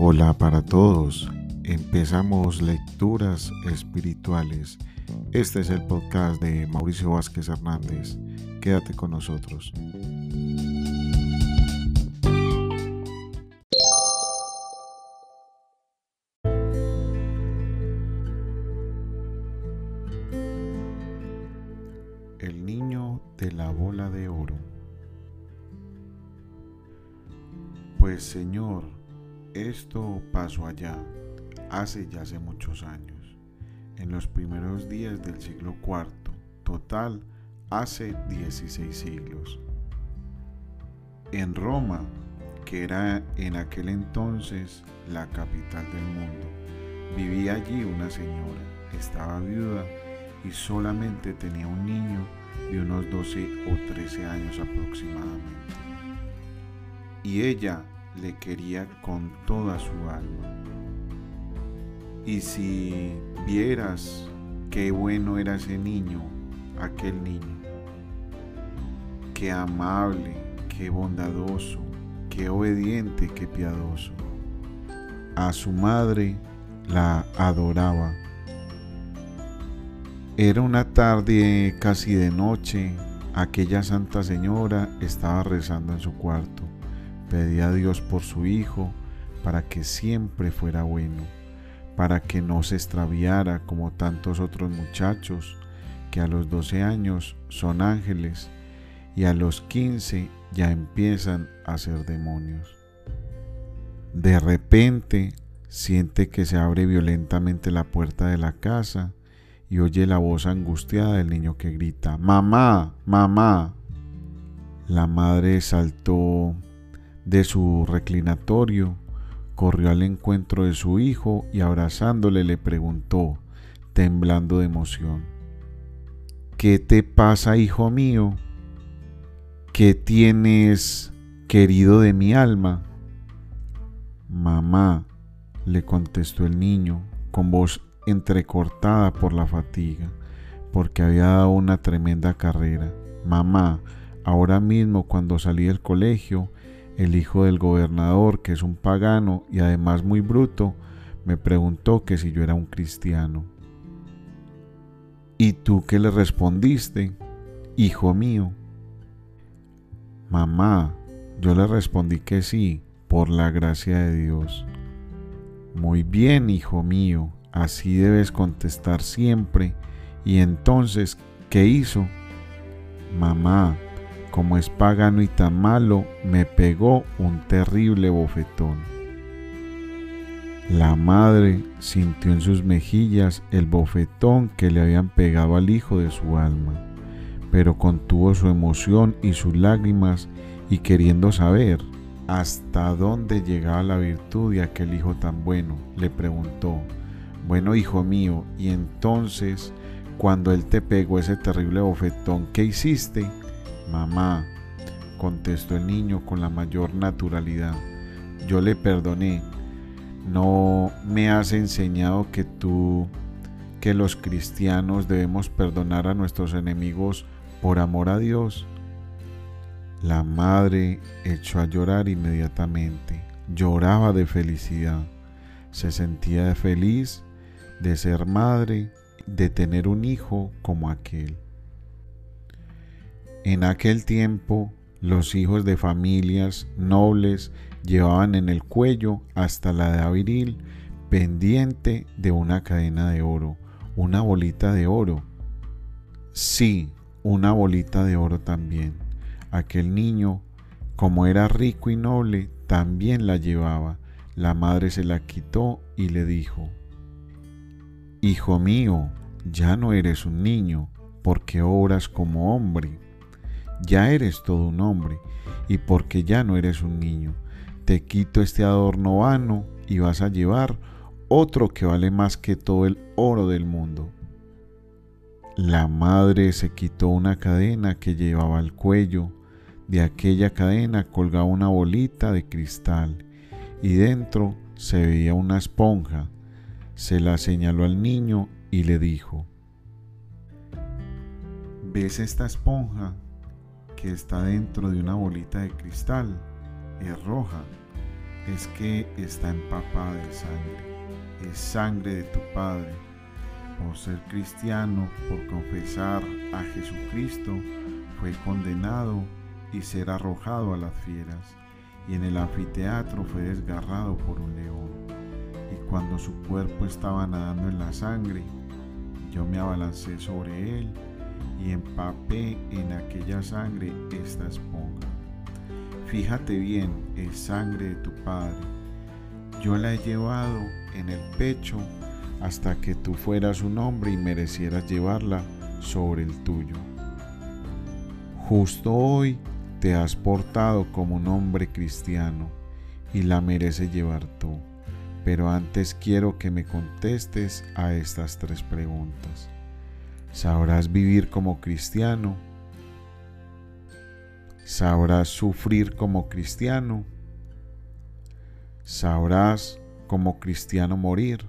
Hola para todos. Empezamos lecturas espirituales. Este es el podcast de Mauricio Vázquez Hernández. Quédate con nosotros. El niño de la bola de oro. Pues Señor, esto pasó allá, hace ya hace muchos años, en los primeros días del siglo IV, total hace 16 siglos. En Roma, que era en aquel entonces la capital del mundo, vivía allí una señora, estaba viuda y solamente tenía un niño de unos 12 o 13 años aproximadamente. Y ella le quería con toda su alma. Y si vieras qué bueno era ese niño, aquel niño, qué amable, qué bondadoso, qué obediente, qué piadoso. A su madre la adoraba. Era una tarde casi de noche, aquella Santa Señora estaba rezando en su cuarto Pedía a Dios por su hijo para que siempre fuera bueno, para que no se extraviara como tantos otros muchachos que a los 12 años son ángeles y a los 15 ya empiezan a ser demonios. De repente siente que se abre violentamente la puerta de la casa y oye la voz angustiada del niño que grita, Mamá, mamá. La madre saltó de su reclinatorio, corrió al encuentro de su hijo y abrazándole le preguntó, temblando de emoción, ¿qué te pasa, hijo mío? ¿Qué tienes, querido de mi alma? Mamá, le contestó el niño, con voz entrecortada por la fatiga, porque había dado una tremenda carrera. Mamá, ahora mismo cuando salí del colegio, el hijo del gobernador, que es un pagano y además muy bruto, me preguntó que si yo era un cristiano. ¿Y tú qué le respondiste, hijo mío? Mamá, yo le respondí que sí, por la gracia de Dios. Muy bien, hijo mío, así debes contestar siempre. Y entonces, ¿qué hizo? Mamá, como es pagano y tan malo, me pegó un terrible bofetón. La madre sintió en sus mejillas el bofetón que le habían pegado al hijo de su alma, pero contuvo su emoción y sus lágrimas y queriendo saber hasta dónde llegaba la virtud de aquel hijo tan bueno, le preguntó, bueno hijo mío, y entonces cuando él te pegó ese terrible bofetón, ¿qué hiciste? Mamá, contestó el niño con la mayor naturalidad, yo le perdoné. ¿No me has enseñado que tú, que los cristianos debemos perdonar a nuestros enemigos por amor a Dios? La madre echó a llorar inmediatamente. Lloraba de felicidad. Se sentía feliz de ser madre, de tener un hijo como aquel. En aquel tiempo, los hijos de familias nobles llevaban en el cuello hasta la edad viril pendiente de una cadena de oro, una bolita de oro. Sí, una bolita de oro también. Aquel niño, como era rico y noble, también la llevaba. La madre se la quitó y le dijo, Hijo mío, ya no eres un niño, porque obras como hombre ya eres todo un hombre, y porque ya no eres un niño, te quito este adorno vano y vas a llevar otro que vale más que todo el oro del mundo. La madre se quitó una cadena que llevaba al cuello, de aquella cadena colgaba una bolita de cristal y dentro se veía una esponja. Se la señaló al niño y le dijo, ¿ves esta esponja? Que está dentro de una bolita de cristal. Es roja. es que está empapada de sangre. Es sangre de tu Padre. Por ser cristiano, por confesar a Jesucristo, fue condenado y ser arrojado a las fieras. Y en el anfiteatro fue desgarrado por un león. Y cuando su cuerpo estaba nadando en la sangre, yo me abalancé sobre él y empapé en aquella sangre esta esponja. Fíjate bien, es sangre de tu Padre. Yo la he llevado en el pecho hasta que tú fueras un hombre y merecieras llevarla sobre el tuyo. Justo hoy te has portado como un hombre cristiano y la mereces llevar tú. Pero antes quiero que me contestes a estas tres preguntas. ¿Sabrás vivir como cristiano? Sabrás sufrir como cristiano. Sabrás como cristiano morir.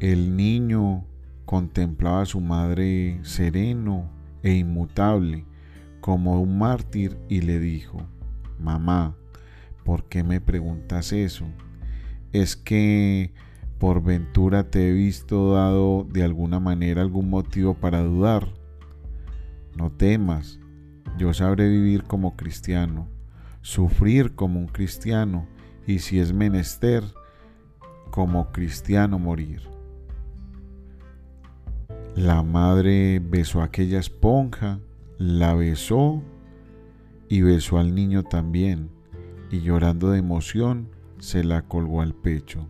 El niño contemplaba a su madre sereno e inmutable como un mártir y le dijo, Mamá, ¿por qué me preguntas eso? Es que por ventura te he visto dado de alguna manera algún motivo para dudar. No temas, yo sabré vivir como cristiano, sufrir como un cristiano y si es menester, como cristiano morir. La madre besó aquella esponja, la besó y besó al niño también, y llorando de emoción se la colgó al pecho.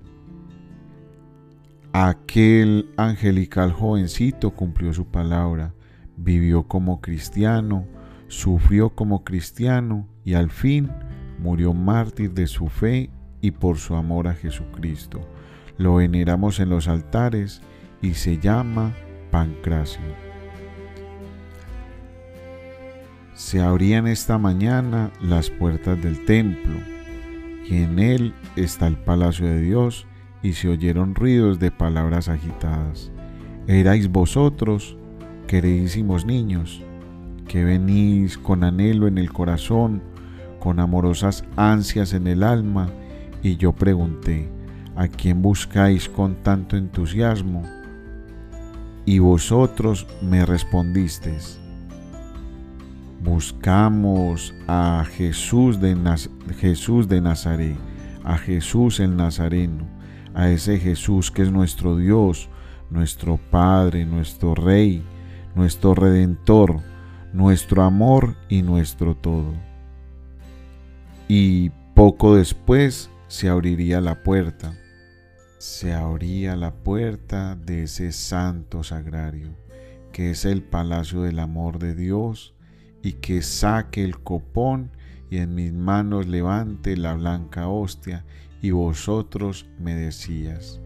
Aquel angelical jovencito cumplió su palabra, vivió como cristiano, sufrió como cristiano y al fin murió mártir de su fe y por su amor a Jesucristo. Lo veneramos en los altares y se llama Pancracio. Se abrían esta mañana las puertas del templo y en él está el palacio de Dios y se oyeron ruidos de palabras agitadas. Erais vosotros, queridísimos niños, que venís con anhelo en el corazón, con amorosas ansias en el alma, y yo pregunté, ¿a quién buscáis con tanto entusiasmo? Y vosotros me respondisteis, buscamos a Jesús de, Jesús de Nazaret, a Jesús el Nazareno, a ese Jesús que es nuestro Dios, nuestro Padre, nuestro Rey, nuestro Redentor, nuestro amor y nuestro todo. Y poco después se abriría la puerta, se abría la puerta de ese santo sagrario, que es el palacio del amor de Dios, y que saque el copón y en mis manos levante la blanca hostia, y vosotros me decías,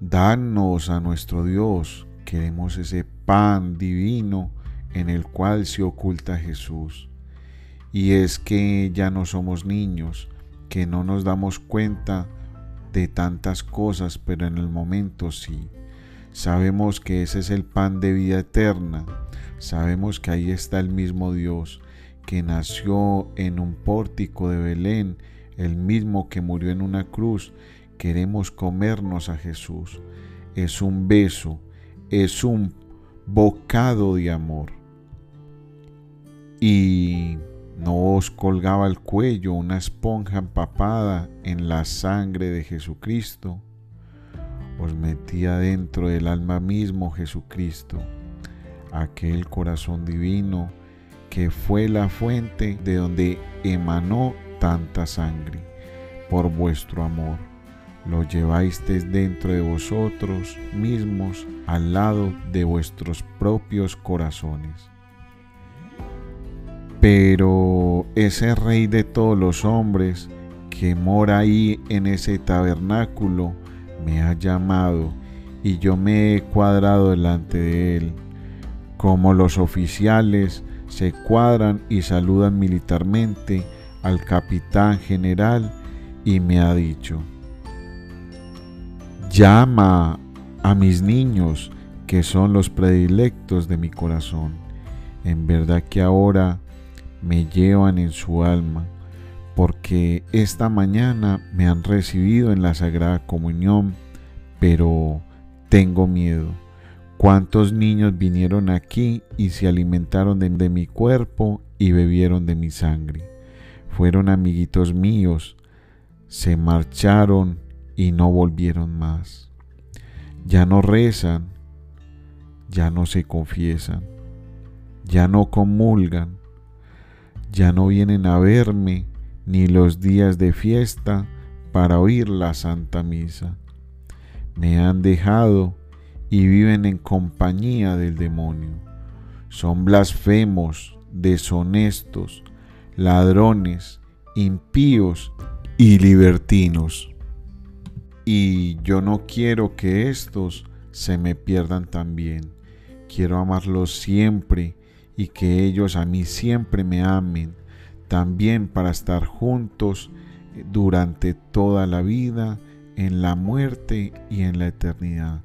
Danos a nuestro Dios, queremos ese pan divino en el cual se oculta Jesús. Y es que ya no somos niños, que no nos damos cuenta de tantas cosas, pero en el momento sí. Sabemos que ese es el pan de vida eterna. Sabemos que ahí está el mismo Dios que nació en un pórtico de Belén, el mismo que murió en una cruz. Queremos comernos a Jesús. Es un beso, es un bocado de amor. Y no os colgaba al cuello una esponja empapada en la sangre de Jesucristo. Os metía dentro del alma mismo Jesucristo, aquel corazón divino que fue la fuente de donde emanó tanta sangre, por vuestro amor lo lleváis dentro de vosotros mismos al lado de vuestros propios corazones. Pero ese Rey de todos los hombres que mora ahí en ese tabernáculo me ha llamado y yo me he cuadrado delante de él, como los oficiales se cuadran y saludan militarmente al capitán general y me ha dicho, Llama a mis niños que son los predilectos de mi corazón. En verdad que ahora me llevan en su alma, porque esta mañana me han recibido en la Sagrada Comunión, pero tengo miedo. ¿Cuántos niños vinieron aquí y se alimentaron de, de, mi cuerpo y bebieron de mi sangre? Fueron amiguitos míos, se marcharon y no volvieron más. Ya no rezan, ya no se confiesan, ya no comulgan, ya no vienen a verme ni los días de fiesta para oír la Santa Misa. Me han dejado y viven en compañía del demonio. Son blasfemos, deshonestos, ladrones, impíos y libertinos. Y yo no quiero que estos se me pierdan también. Quiero amarlos siempre y que ellos a mí siempre me amen, también para estar juntos durante toda la vida, en la muerte y en la eternidad.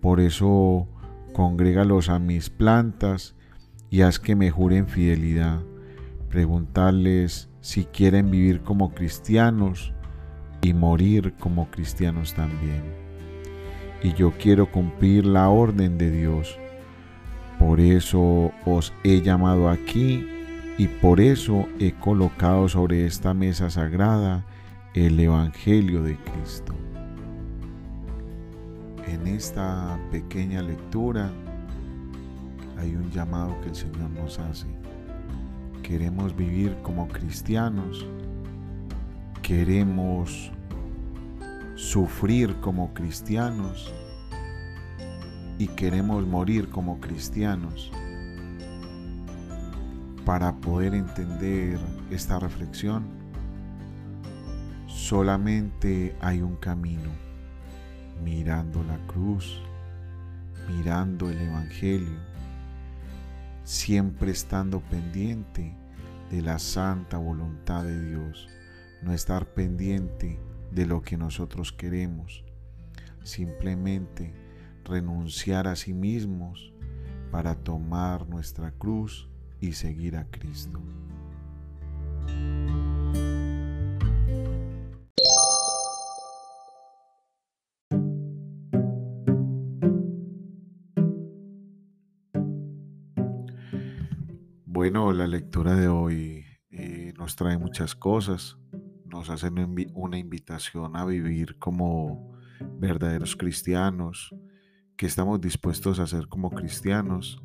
Por eso congrégalos a mis plantas y haz que me juren fidelidad. Preguntarles si quieren vivir como cristianos y morir como cristianos también. Y yo quiero cumplir la orden de Dios. Por eso os he llamado aquí y por eso he colocado sobre esta mesa sagrada el Evangelio de Cristo. En esta pequeña lectura hay un llamado que el Señor nos hace. Queremos vivir como cristianos, queremos sufrir como cristianos y queremos morir como cristianos. Para poder entender esta reflexión, solamente hay un camino mirando la cruz, mirando el Evangelio, siempre estando pendiente de la santa voluntad de Dios, no estar pendiente de lo que nosotros queremos, simplemente renunciar a sí mismos para tomar nuestra cruz y seguir a Cristo. Bueno, la lectura de hoy eh, nos trae muchas cosas, nos hace una invitación a vivir como verdaderos cristianos, que estamos dispuestos a ser como cristianos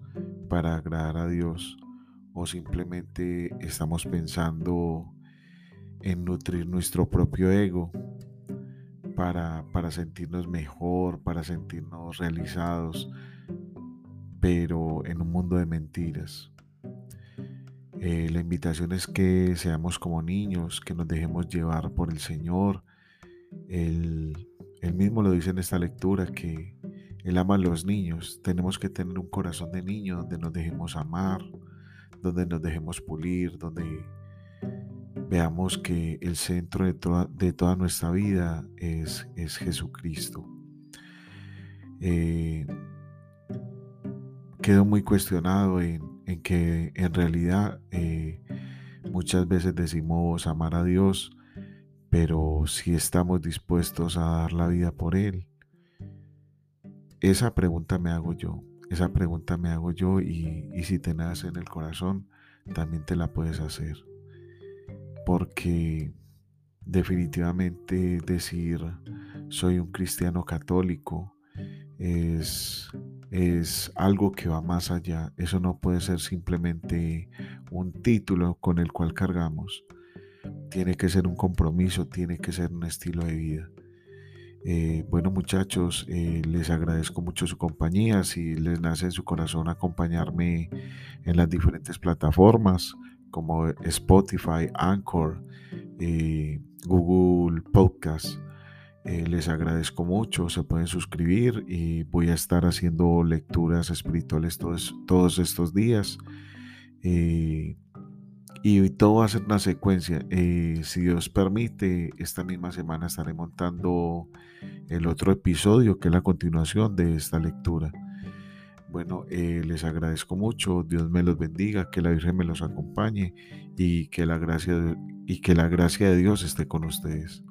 para agradar a Dios o simplemente estamos pensando en nutrir nuestro propio ego para, para sentirnos mejor, para sentirnos realizados, pero en un mundo de mentiras. Eh, la invitación es que seamos como niños, que nos dejemos llevar por el Señor. Él, mismo lo dice en esta lectura que Él ama a los niños. Tenemos que tener un corazón de niño donde nos dejemos amar, donde nos dejemos pulir, donde veamos que el centro de, toda nuestra vida es, es Jesucristo. Eh, quedo muy cuestionado en, en que en realidad eh, muchas veces decimos amar a Dios, pero si estamos dispuestos a dar la vida por Él. Esa pregunta me hago yo, esa pregunta me hago yo y, y si te nace en el corazón, también te la puedes hacer. Porque definitivamente decir soy un cristiano católico es es algo que va más allá. Eso no puede ser simplemente un título con el cual cargamos. Tiene que ser un compromiso, tiene que ser un estilo de vida. Eh, bueno muchachos, eh, les agradezco mucho su compañía. Si les nace en su corazón acompañarme en las diferentes plataformas como Spotify, Anchor, eh, Google Podcast eh, les agradezco mucho, se pueden suscribir y voy a estar haciendo lecturas espirituales todos, estos días. Eh, y todo va a ser una secuencia. Eh, si Dios permite, esta misma semana estaré montando el otro episodio que es la continuación de esta lectura. Bueno, les agradezco mucho, Dios me los bendiga, que la Virgen me los acompañe y que la gracia y que la gracia de Dios esté con ustedes.